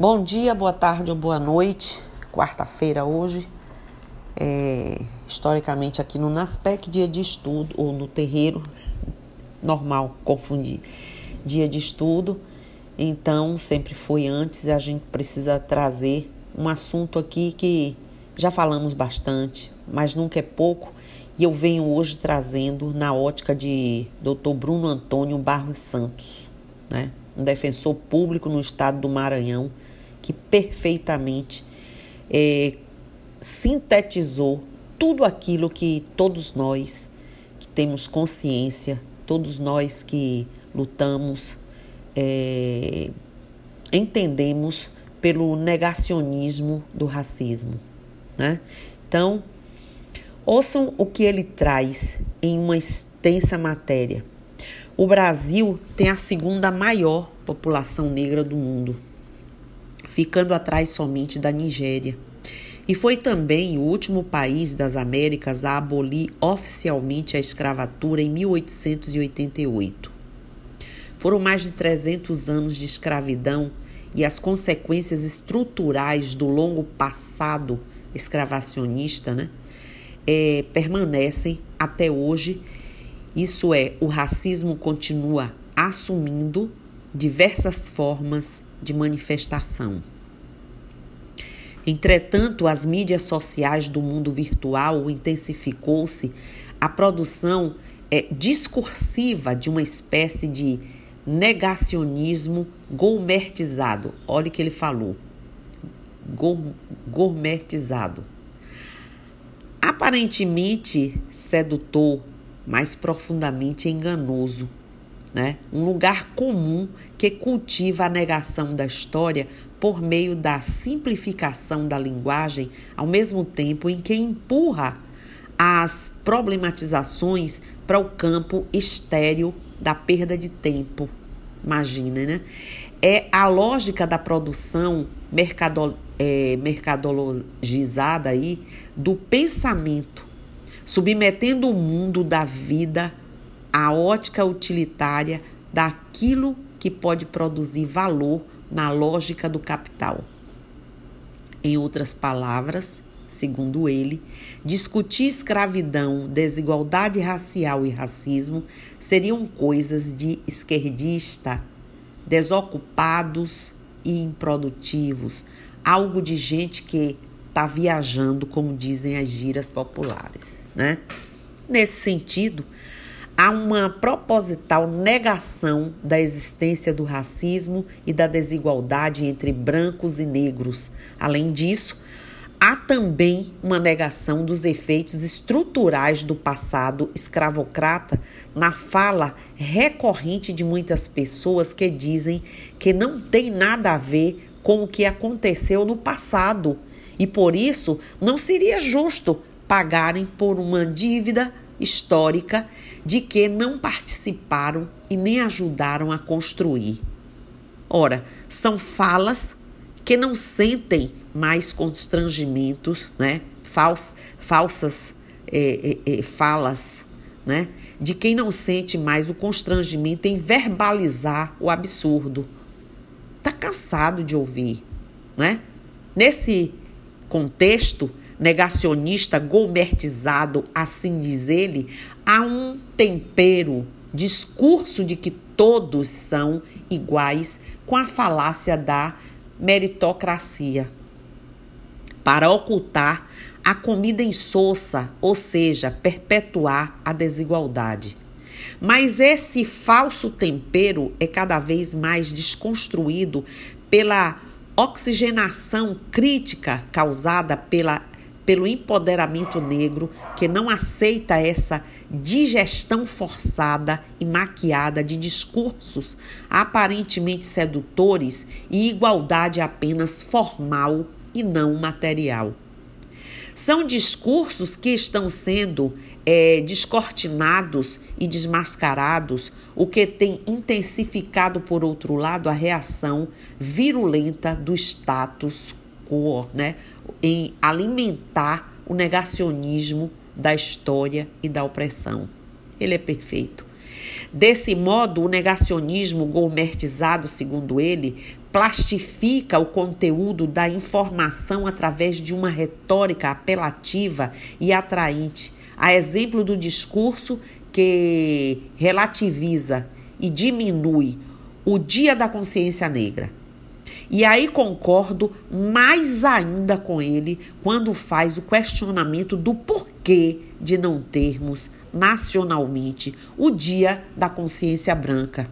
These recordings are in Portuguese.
Bom dia, boa tarde ou boa noite. Quarta-feira hoje. É, historicamente aqui no NASPEC, dia de estudo, ou no terreiro, normal, confundir. Dia de estudo. Então, sempre foi antes e a gente precisa trazer um assunto aqui que já falamos bastante, mas nunca é pouco. E eu venho hoje trazendo na ótica de Dr. Bruno Antônio Barros Santos, né? um defensor público no estado do Maranhão, que perfeitamente é, sintetizou tudo aquilo que todos nós que temos consciência, todos nós que lutamos, é, entendemos pelo negacionismo do racismo. Né? Então, ouçam o que ele traz em uma extensa matéria. O Brasil tem a segunda maior população negra do mundo ficando atrás somente da Nigéria. E foi também o último país das Américas a abolir oficialmente a escravatura em 1888. Foram mais de 300 anos de escravidão e as consequências estruturais do longo passado escravacionista né, é, permanecem até hoje. Isso é, o racismo continua assumindo diversas formas de manifestação. Entretanto, as mídias sociais do mundo virtual intensificou-se a produção é, discursiva de uma espécie de negacionismo gourmetizado. Olha o que ele falou. Gourmetizado. Aparentemente sedutor, mas profundamente enganoso né? um lugar comum que cultiva a negação da história por meio da simplificação da linguagem, ao mesmo tempo em que empurra as problematizações para o campo estéreo da perda de tempo. Imagina, né? É a lógica da produção mercado, é, mercadologizada aí do pensamento, submetendo o mundo da vida a ótica utilitária daquilo que pode produzir valor na lógica do capital. Em outras palavras, segundo ele, discutir escravidão, desigualdade racial e racismo seriam coisas de esquerdista, desocupados e improdutivos, algo de gente que está viajando, como dizem as giras populares, né? Nesse sentido, há uma proposital negação da existência do racismo e da desigualdade entre brancos e negros. Além disso, há também uma negação dos efeitos estruturais do passado escravocrata na fala recorrente de muitas pessoas que dizem que não tem nada a ver com o que aconteceu no passado e por isso não seria justo pagarem por uma dívida histórica de que não participaram e nem ajudaram a construir. Ora, são falas que não sentem mais constrangimentos, né? Fals, falsas é, é, é, falas, né? De quem não sente mais o constrangimento em verbalizar o absurdo. Tá cansado de ouvir, né? Nesse contexto, negacionista gourmetizado, assim diz ele, há um tempero, discurso de que todos são iguais, com a falácia da meritocracia. Para ocultar a comida insossa, ou seja, perpetuar a desigualdade. Mas esse falso tempero é cada vez mais desconstruído pela oxigenação crítica causada pela pelo empoderamento negro que não aceita essa digestão forçada e maquiada de discursos aparentemente sedutores e igualdade apenas formal e não material. São discursos que estão sendo é, descortinados e desmascarados, o que tem intensificado, por outro lado, a reação virulenta do status quo, né? em alimentar o negacionismo da história e da opressão. Ele é perfeito. Desse modo, o negacionismo gourmetizado, segundo ele, plastifica o conteúdo da informação através de uma retórica apelativa e atraente, a exemplo do discurso que relativiza e diminui o Dia da Consciência Negra. E aí concordo mais ainda com ele quando faz o questionamento do porquê de não termos nacionalmente o Dia da Consciência Branca.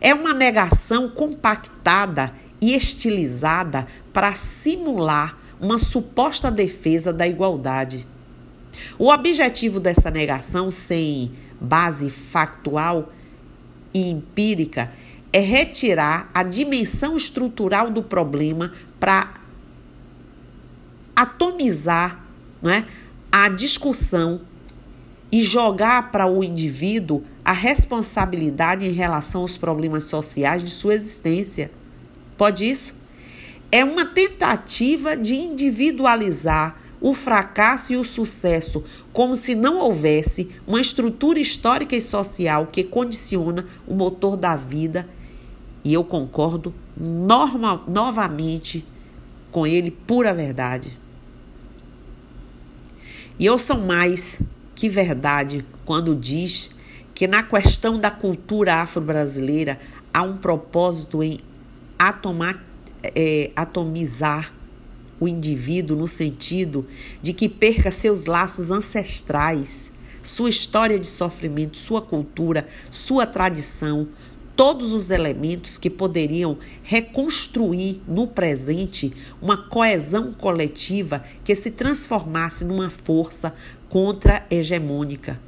É uma negação compactada e estilizada para simular uma suposta defesa da igualdade. O objetivo dessa negação, sem base factual e empírica, é retirar a dimensão estrutural do problema para atomizar né, a discussão e jogar para o indivíduo a responsabilidade em relação aos problemas sociais de sua existência. Pode isso? É uma tentativa de individualizar o fracasso e o sucesso, como se não houvesse uma estrutura histórica e social que condiciona o motor da vida. E eu concordo norma, novamente com ele, pura verdade. E eu sou mais que verdade quando diz que na questão da cultura afro-brasileira há um propósito em atomar, é, atomizar o indivíduo no sentido de que perca seus laços ancestrais, sua história de sofrimento, sua cultura, sua tradição, todos os elementos que poderiam reconstruir no presente uma coesão coletiva que se transformasse numa força contra-hegemônica.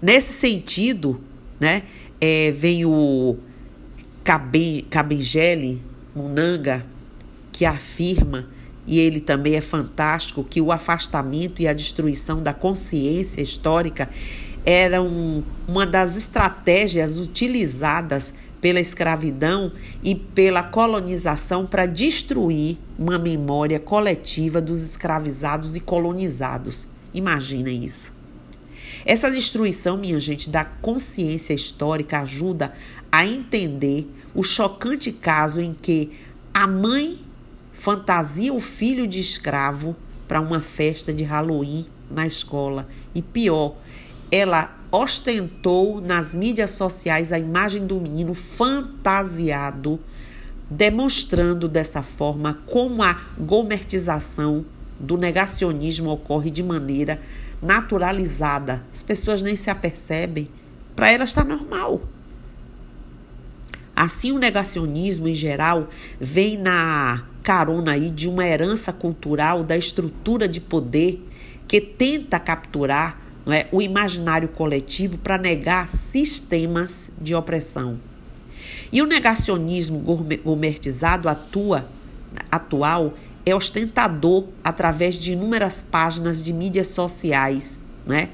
Nesse sentido, né, é, vem o Cabengele Munanga, que afirma, e ele também é fantástico, que o afastamento e a destruição da consciência histórica eram uma das estratégias utilizadas pela escravidão e pela colonização para destruir uma memória coletiva dos escravizados e colonizados. Imagina isso. Essa destruição, minha gente, da consciência histórica ajuda a entender o chocante caso em que a mãe fantasia o filho de escravo para uma festa de Halloween na escola. E pior, ela ostentou nas mídias sociais a imagem do menino fantasiado, demonstrando dessa forma como a gomertização do negacionismo ocorre de maneira naturalizada. As pessoas nem se apercebem. Para elas está normal. Assim, o negacionismo em geral vem na carona aí de uma herança cultural da estrutura de poder que tenta capturar não é, o imaginário coletivo para negar sistemas de opressão. E o negacionismo gourmetizado atua, atual é ostentador através de inúmeras páginas de mídias sociais, né?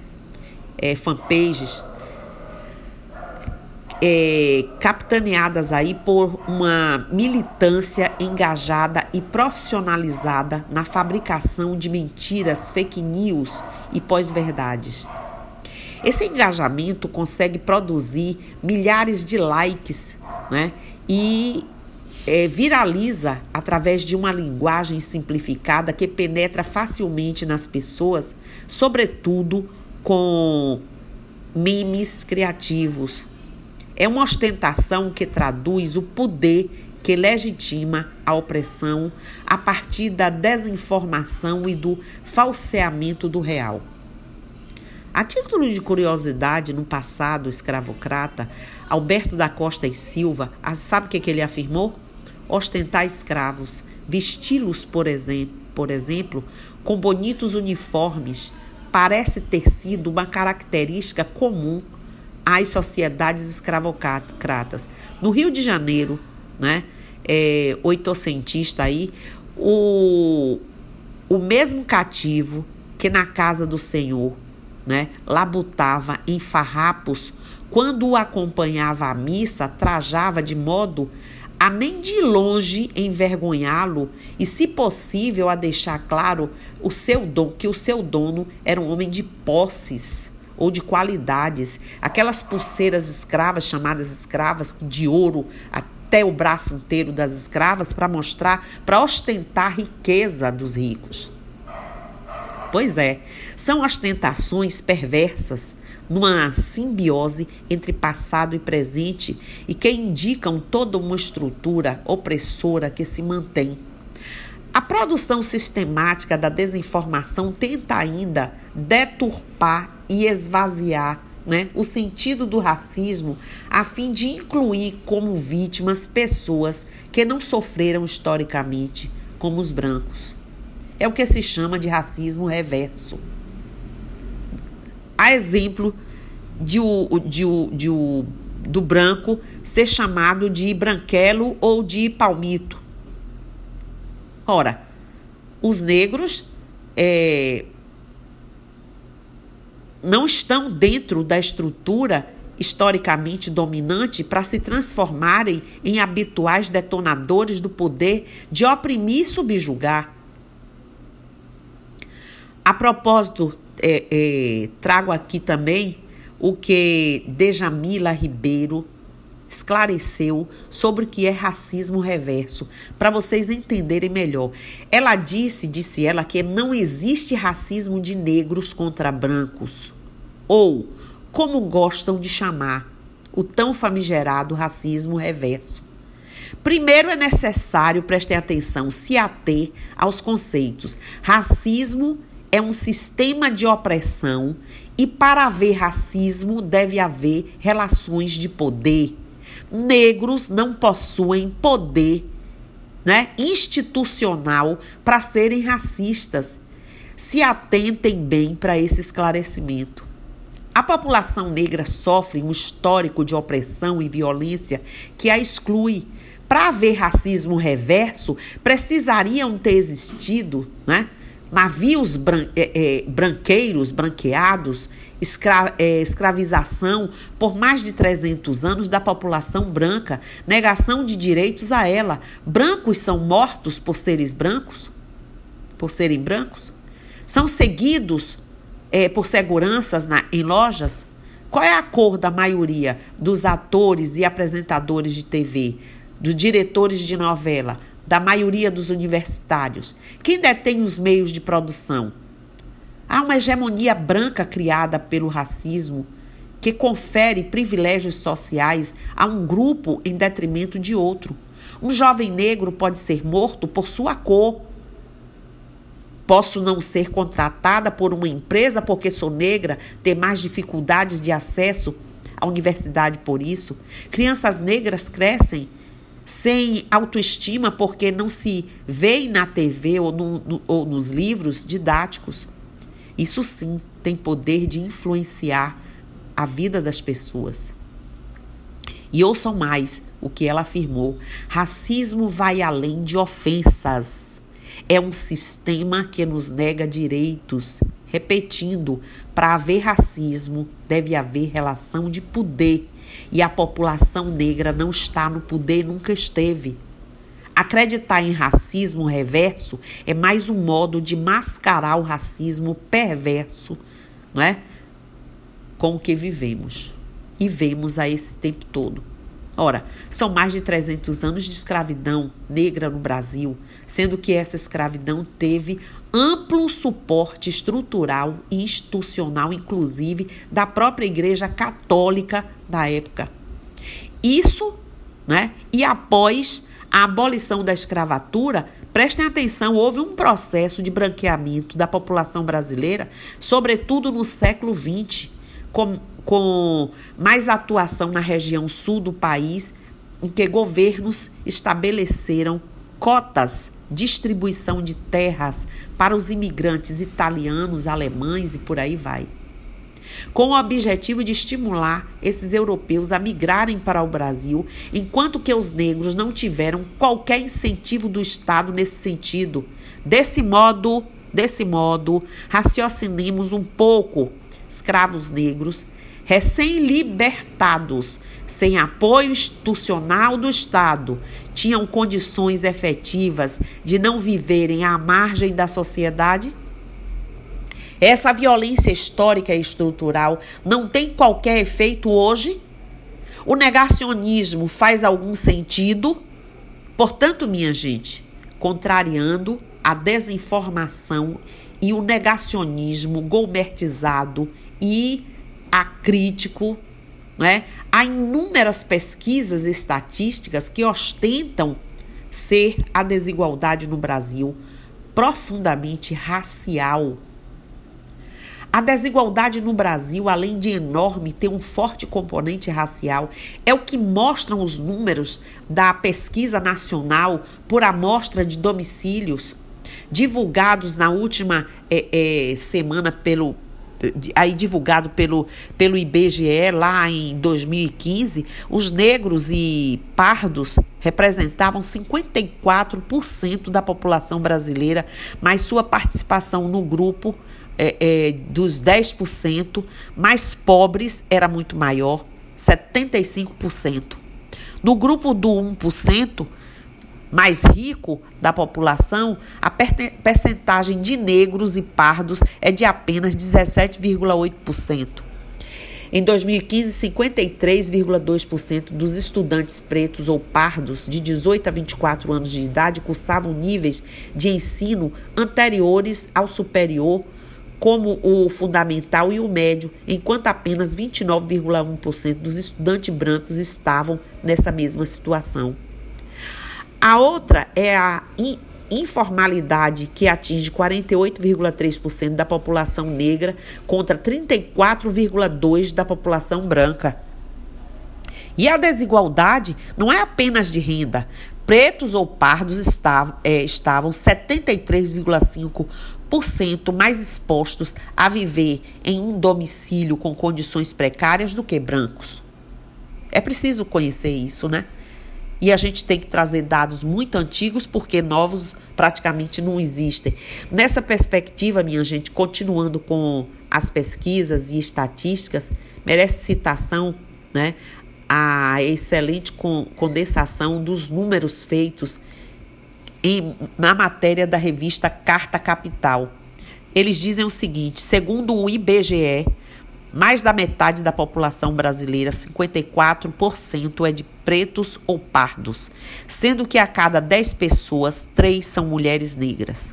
É, fanpages, é, capitaneadas aí por uma militância engajada e profissionalizada na fabricação de mentiras, fake news e pós-verdades. Esse engajamento consegue produzir milhares de likes né, e é, viraliza através de uma linguagem simplificada que penetra facilmente nas pessoas, sobretudo com memes criativos, é uma ostentação que traduz o poder que legitima a opressão a partir da desinformação e do falseamento do real. A título de curiosidade, no passado escravocrata, Alberto da Costa e Silva, sabe o que, que ele afirmou? Ostentar escravos, vesti-los, por, exemplo, por exemplo, com bonitos uniformes, parece ter sido uma característica comum às sociedades escravocratas. No Rio de Janeiro, né, é, oitocentista aí, o, o mesmo cativo que na casa do Senhor, né, labutava em farrapos, quando o acompanhava à missa, trajava de modo a nem de longe envergonhá-lo e, se possível, a deixar claro o seu dom, que o seu dono era um homem de posses ou de qualidades. Aquelas pulseiras escravas, chamadas escravas, de ouro até o braço inteiro das escravas, para mostrar, para ostentar a riqueza dos ricos. Pois é, são ostentações perversas numa simbiose entre passado e presente e que indicam toda uma estrutura opressora que se mantém. A produção sistemática da desinformação tenta ainda deturpar e esvaziar né, o sentido do racismo a fim de incluir como vítimas pessoas que não sofreram historicamente, como os brancos. É o que se chama de racismo reverso. A exemplo de o, de o, de o, do branco ser chamado de branquelo ou de palmito. Ora, os negros é, não estão dentro da estrutura historicamente dominante para se transformarem em habituais detonadores do poder de oprimir e subjugar. A propósito, é, é, trago aqui também o que Dejamila Ribeiro esclareceu sobre o que é racismo reverso, para vocês entenderem melhor. Ela disse, disse ela, que não existe racismo de negros contra brancos, ou, como gostam de chamar, o tão famigerado racismo reverso. Primeiro é necessário, prestem atenção, se ater aos conceitos. Racismo é um sistema de opressão e para haver racismo deve haver relações de poder. Negros não possuem poder né, institucional para serem racistas. Se atentem bem para esse esclarecimento. A população negra sofre um histórico de opressão e violência que a exclui. Para haver racismo reverso, precisariam ter existido né, navios bran é, é, branqueiros, branqueados, escra é, escravização por mais de 300 anos da população branca, negação de direitos a ela. Brancos são mortos por seres brancos? Por serem brancos? São seguidos é, por seguranças na, em lojas? Qual é a cor da maioria dos atores e apresentadores de TV, dos diretores de novela? da maioria dos universitários? Quem detém os meios de produção? Há uma hegemonia branca criada pelo racismo que confere privilégios sociais a um grupo em detrimento de outro. Um jovem negro pode ser morto por sua cor. Posso não ser contratada por uma empresa porque sou negra, ter mais dificuldades de acesso à universidade por isso. Crianças negras crescem sem autoestima porque não se vê na TV ou, no, no, ou nos livros didáticos. Isso sim tem poder de influenciar a vida das pessoas. E ouçam mais o que ela afirmou: racismo vai além de ofensas. É um sistema que nos nega direitos. Repetindo, para haver racismo, deve haver relação de poder e a população negra não está no poder, nunca esteve. Acreditar em racismo reverso é mais um modo de mascarar o racismo perverso, não é? Com o que vivemos e vemos a esse tempo todo. Ora, são mais de 300 anos de escravidão negra no Brasil, sendo que essa escravidão teve amplo suporte estrutural e institucional, inclusive da própria Igreja Católica da época. Isso, né? E após a abolição da escravatura, prestem atenção, houve um processo de branqueamento da população brasileira, sobretudo no século XX, com, com mais atuação na região sul do país, em que governos estabeleceram cotas distribuição de terras para os imigrantes italianos, alemães e por aí vai. Com o objetivo de estimular esses europeus a migrarem para o Brasil, enquanto que os negros não tiveram qualquer incentivo do Estado nesse sentido. Desse modo, desse modo, raciocinemos um pouco. Escravos negros recém-libertados, sem apoio institucional do Estado, tinham condições efetivas de não viverem à margem da sociedade? Essa violência histórica e estrutural não tem qualquer efeito hoje? O negacionismo faz algum sentido? Portanto, minha gente, contrariando a desinformação e o negacionismo gourmetizado e acrítico, né? Há inúmeras pesquisas estatísticas que ostentam ser a desigualdade no Brasil profundamente racial. A desigualdade no Brasil, além de enorme, tem um forte componente racial. É o que mostram os números da pesquisa nacional por amostra de domicílios divulgados na última é, é, semana pelo aí divulgado pelo, pelo IBGE lá em 2015, os negros e pardos representavam 54% da população brasileira, mas sua participação no grupo é, é, dos 10% mais pobres era muito maior, 75%. No grupo do 1%, mais rico da população, a percentagem de negros e pardos é de apenas 17,8%. Em 2015, 53,2% dos estudantes pretos ou pardos de 18 a 24 anos de idade cursavam níveis de ensino anteriores ao superior, como o fundamental e o médio, enquanto apenas 29,1% dos estudantes brancos estavam nessa mesma situação. A outra é a informalidade, que atinge 48,3% da população negra contra 34,2% da população branca. E a desigualdade não é apenas de renda. Pretos ou pardos estavam, é, estavam 73,5% mais expostos a viver em um domicílio com condições precárias do que brancos. É preciso conhecer isso, né? E a gente tem que trazer dados muito antigos, porque novos praticamente não existem. Nessa perspectiva, minha gente, continuando com as pesquisas e estatísticas, merece citação né, a excelente condensação dos números feitos em, na matéria da revista Carta Capital. Eles dizem o seguinte: segundo o IBGE, mais da metade da população brasileira, 54%, é de pretos ou pardos, sendo que a cada 10 pessoas, 3 são mulheres negras.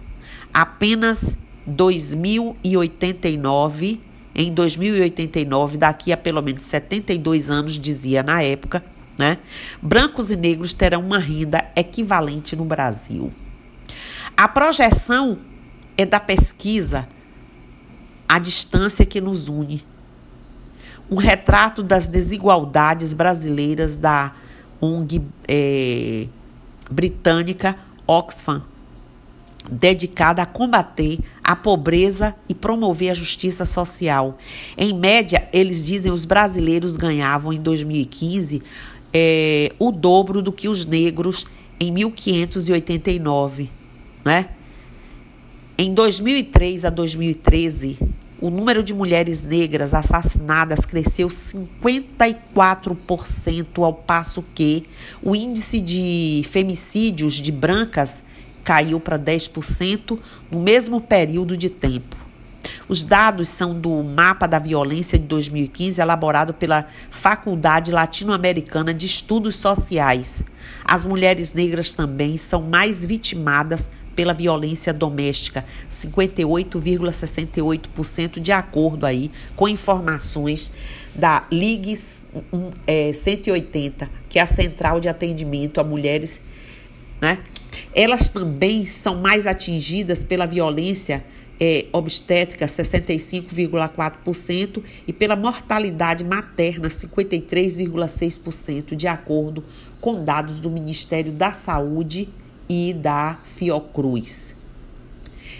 Apenas 2089, em 2089, daqui a pelo menos 72 anos, dizia na época, né? Brancos e negros terão uma renda equivalente no Brasil. A projeção é da pesquisa a distância que nos une um retrato das desigualdades brasileiras da ONG é, britânica Oxfam, dedicada a combater a pobreza e promover a justiça social. Em média, eles dizem os brasileiros ganhavam em 2015 é, o dobro do que os negros em 1589, né? Em 2003 a 2013, o número de mulheres negras assassinadas cresceu 54%, ao passo que o índice de femicídios de brancas caiu para 10% no mesmo período de tempo. Os dados são do Mapa da Violência de 2015, elaborado pela Faculdade Latino-Americana de Estudos Sociais. As mulheres negras também são mais vitimadas pela violência doméstica, 58,68% de acordo aí com informações da Ligue é, 180, que é a central de atendimento a mulheres, né? Elas também são mais atingidas pela violência é, obstétrica, 65,4%, e pela mortalidade materna, 53,6%, de acordo com dados do Ministério da Saúde e da Fiocruz.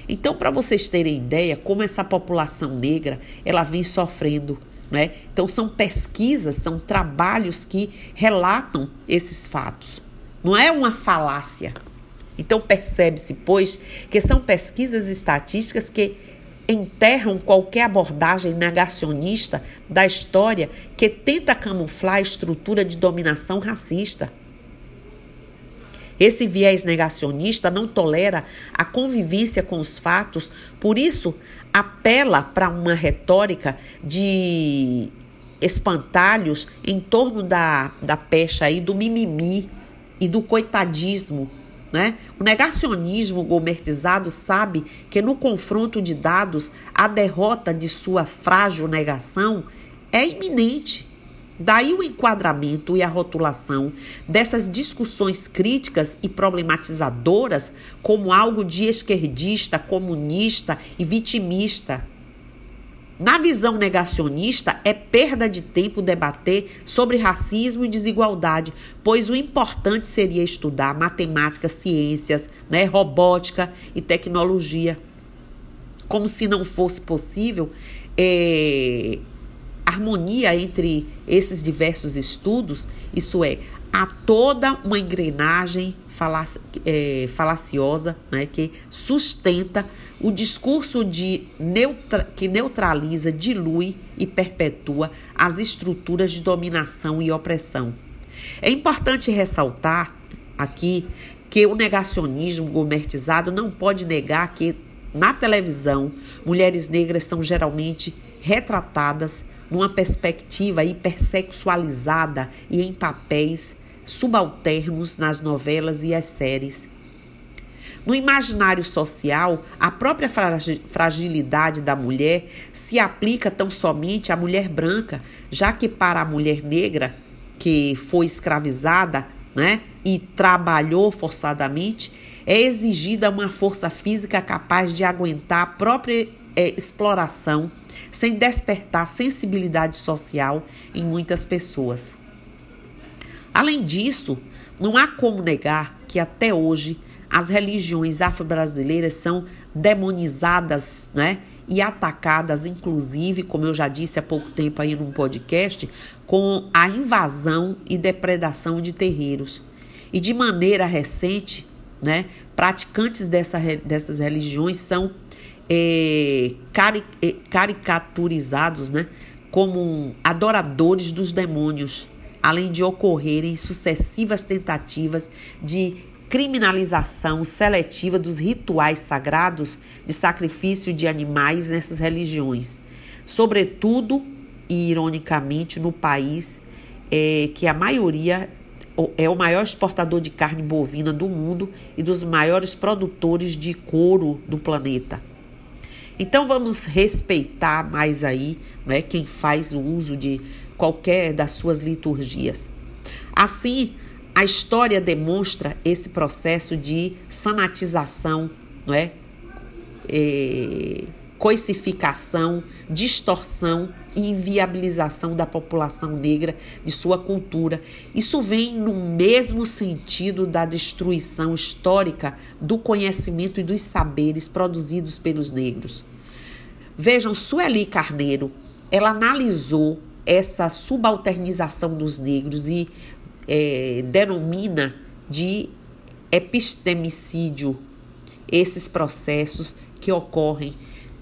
Então, para vocês terem ideia como essa população negra ela vem sofrendo, né? Então, são pesquisas, são trabalhos que relatam esses fatos. Não é uma falácia. Então, percebe-se, pois, que são pesquisas estatísticas que enterram qualquer abordagem negacionista da história que tenta camuflar a estrutura de dominação racista. Esse viés negacionista não tolera a convivência com os fatos, por isso apela para uma retórica de espantalhos em torno da, da pecha aí, do mimimi e do coitadismo. Né? O negacionismo gourmetizado sabe que no confronto de dados a derrota de sua frágil negação é iminente. Daí o enquadramento e a rotulação dessas discussões críticas e problematizadoras como algo de esquerdista, comunista e vitimista. Na visão negacionista, é perda de tempo debater sobre racismo e desigualdade, pois o importante seria estudar matemática, ciências, né, robótica e tecnologia. Como se não fosse possível é, harmonia entre esses diversos estudos, isso é, há toda uma engrenagem é, falaciosa né, que sustenta o discurso de neutra que neutraliza, dilui e perpetua as estruturas de dominação e opressão. É importante ressaltar aqui que o negacionismo gourmetizado não pode negar que na televisão mulheres negras são geralmente retratadas numa perspectiva hipersexualizada e em papéis subalternos nas novelas e as séries. No imaginário social, a própria fragilidade da mulher se aplica tão somente à mulher branca, já que para a mulher negra que foi escravizada, né, e trabalhou forçadamente, é exigida uma força física capaz de aguentar a própria é, exploração sem despertar sensibilidade social em muitas pessoas. Além disso, não há como negar que até hoje as religiões afro-brasileiras são demonizadas, né? E atacadas, inclusive, como eu já disse há pouco tempo aí num podcast, com a invasão e depredação de terreiros. E de maneira recente, né, praticantes dessa, dessas religiões são é, cari é, caricaturizados né, como adoradores dos demônios, além de ocorrerem sucessivas tentativas de criminalização seletiva dos rituais sagrados de sacrifício de animais nessas religiões, sobretudo e ironicamente no país é, que a maioria é o maior exportador de carne bovina do mundo e dos maiores produtores de couro do planeta. Então vamos respeitar mais aí, não é, quem faz o uso de qualquer das suas liturgias. Assim, a história demonstra esse processo de sanatização, não é? é coisificação, distorção e inviabilização da população negra de sua cultura. Isso vem no mesmo sentido da destruição histórica do conhecimento e dos saberes produzidos pelos negros. Vejam, Sueli Carneiro, ela analisou essa subalternização dos negros e é, denomina de epistemicídio esses processos que ocorrem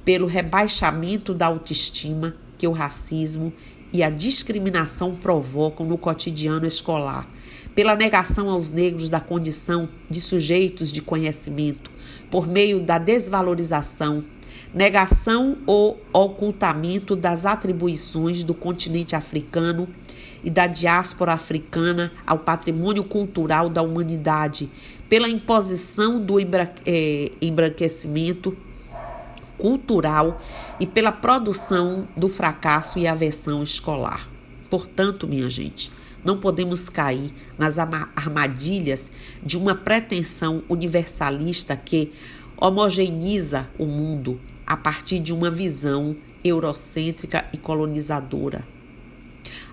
pelo rebaixamento da autoestima que o racismo e a discriminação provocam no cotidiano escolar, pela negação aos negros da condição de sujeitos de conhecimento, por meio da desvalorização, negação ou ocultamento das atribuições do continente africano e da diáspora africana ao patrimônio cultural da humanidade, pela imposição do eh, embranquecimento cultural e pela produção do fracasso e aversão escolar. Portanto, minha gente, não podemos cair nas armadilhas de uma pretensão universalista que homogeneiza o mundo a partir de uma visão eurocêntrica e colonizadora.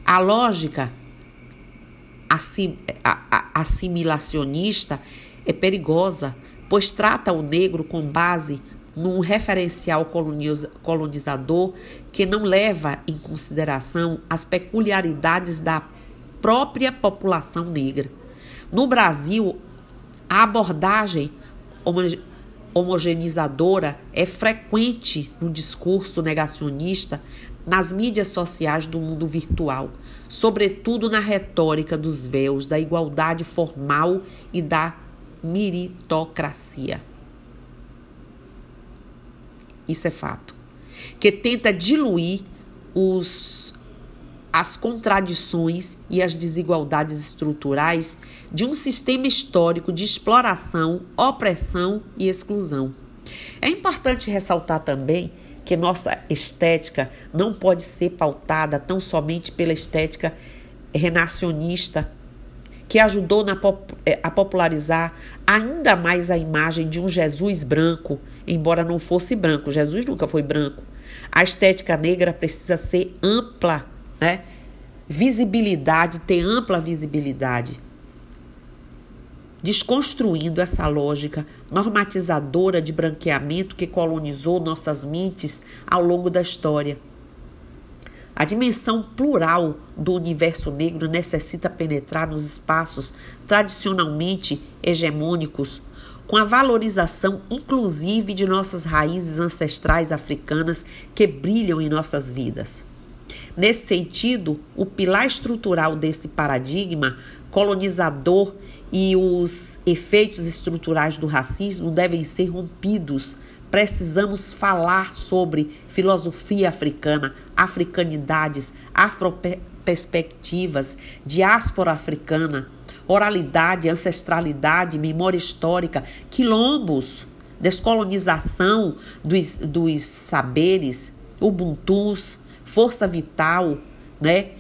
A lógica assimilacionista é perigosa, pois trata o negro com base num referencial colonizador que não leva em consideração as peculiaridades da própria população negra. No Brasil, a abordagem homogeneizadora é frequente no discurso negacionista nas mídias sociais do mundo virtual, sobretudo na retórica dos véus, da igualdade formal e da meritocracia. Isso é fato. Que tenta diluir os, as contradições e as desigualdades estruturais de um sistema histórico de exploração, opressão e exclusão. É importante ressaltar também que nossa estética não pode ser pautada tão somente pela estética renacionista, que ajudou na, eh, a popularizar ainda mais a imagem de um Jesus branco, embora não fosse branco. Jesus nunca foi branco. A estética negra precisa ser ampla, né? Visibilidade, ter ampla visibilidade desconstruindo essa lógica normatizadora de branqueamento que colonizou nossas mentes ao longo da história. A dimensão plural do universo negro necessita penetrar nos espaços tradicionalmente hegemônicos, com a valorização inclusive de nossas raízes ancestrais africanas que brilham em nossas vidas. Nesse sentido, o pilar estrutural desse paradigma colonizador e os efeitos estruturais do racismo devem ser rompidos. Precisamos falar sobre filosofia africana, africanidades, afroperspectivas, diáspora africana, oralidade, ancestralidade, memória histórica, quilombos, descolonização dos, dos saberes, ubuntus, força vital, né?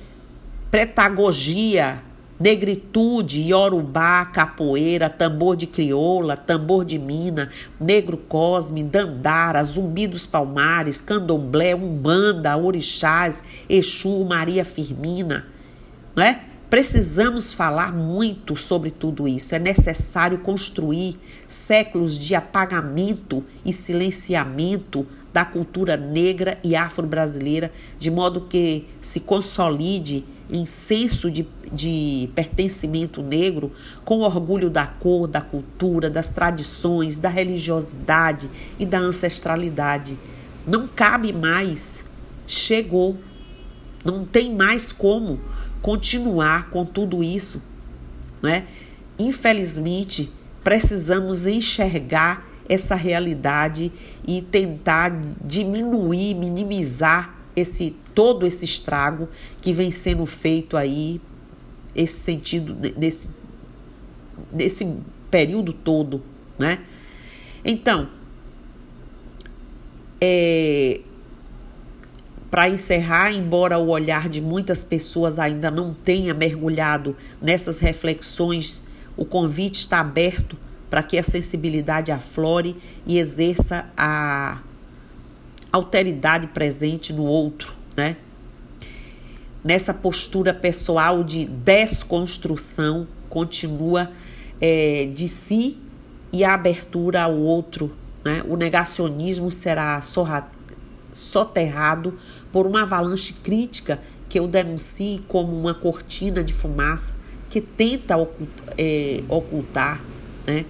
Pretagogia, negritude, iorubá, capoeira, tambor de crioula, tambor de mina, negro cosme, dandara, zumbi dos palmares, candomblé, umbanda, orixás, exu, Maria Firmina, né? Precisamos falar muito sobre tudo isso. É necessário construir séculos de apagamento e silenciamento da cultura negra e afro-brasileira, de modo que se consolide em senso de, de pertencimento negro, com orgulho da cor, da cultura, das tradições, da religiosidade e da ancestralidade. Não cabe mais, chegou, não tem mais como continuar com tudo isso, né? Infelizmente, precisamos enxergar essa realidade e tentar diminuir, minimizar esse todo esse estrago que vem sendo feito aí esse sentido desse desse período todo, né? Então, é, para encerrar, embora o olhar de muitas pessoas ainda não tenha mergulhado nessas reflexões, o convite está aberto para que a sensibilidade aflore e exerça a alteridade presente no outro, né? Nessa postura pessoal de desconstrução, continua é, de si e a abertura ao outro, né? O negacionismo será soterrado por uma avalanche crítica que eu denuncie como uma cortina de fumaça que tenta é, ocultar né,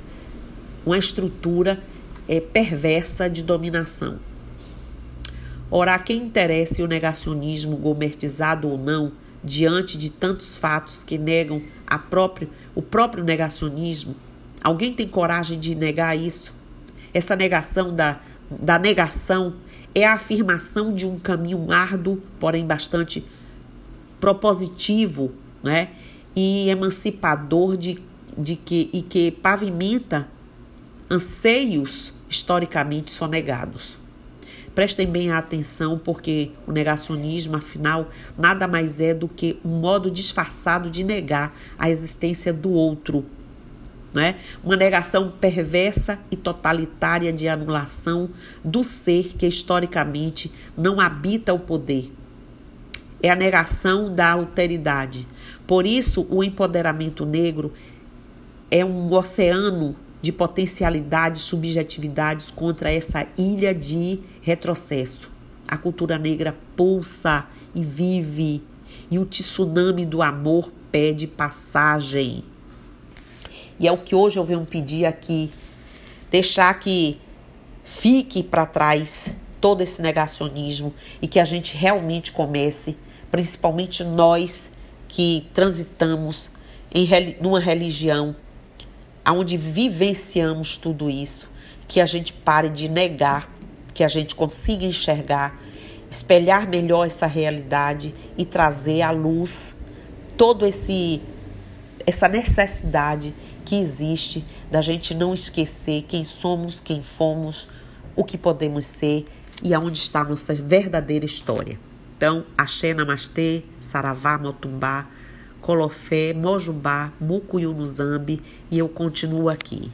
uma estrutura é, perversa de dominação. Ora, quem interesse o negacionismo gourmetizado ou não, diante de tantos fatos que negam a o próprio negacionismo, alguém tem coragem de negar isso? Essa negação da, da negação é a afirmação de um caminho árduo, porém bastante propositivo né? e emancipador de, de que, e que pavimenta anseios historicamente sonegados. Prestem bem a atenção, porque o negacionismo, afinal, nada mais é do que um modo disfarçado de negar a existência do outro. Né? Uma negação perversa e totalitária de anulação do ser que historicamente não habita o poder. É a negação da alteridade. Por isso, o empoderamento negro é um oceano de potencialidades, subjetividades contra essa ilha de retrocesso. A cultura negra pulsa e vive, e o tsunami do amor pede passagem. E é o que hoje eu venho pedir aqui, deixar que fique para trás todo esse negacionismo e que a gente realmente comece, principalmente nós que transitamos em numa religião aonde vivenciamos tudo isso, que a gente pare de negar, que a gente consiga enxergar, espelhar melhor essa realidade e trazer à luz todo esse essa necessidade que existe da gente não esquecer quem somos, quem fomos, o que podemos ser e aonde está a nossa verdadeira história. Então, Axé Namastê, Saravá Motumbá, Colofé, Mojubá, Mucuyu e eu continuo aqui.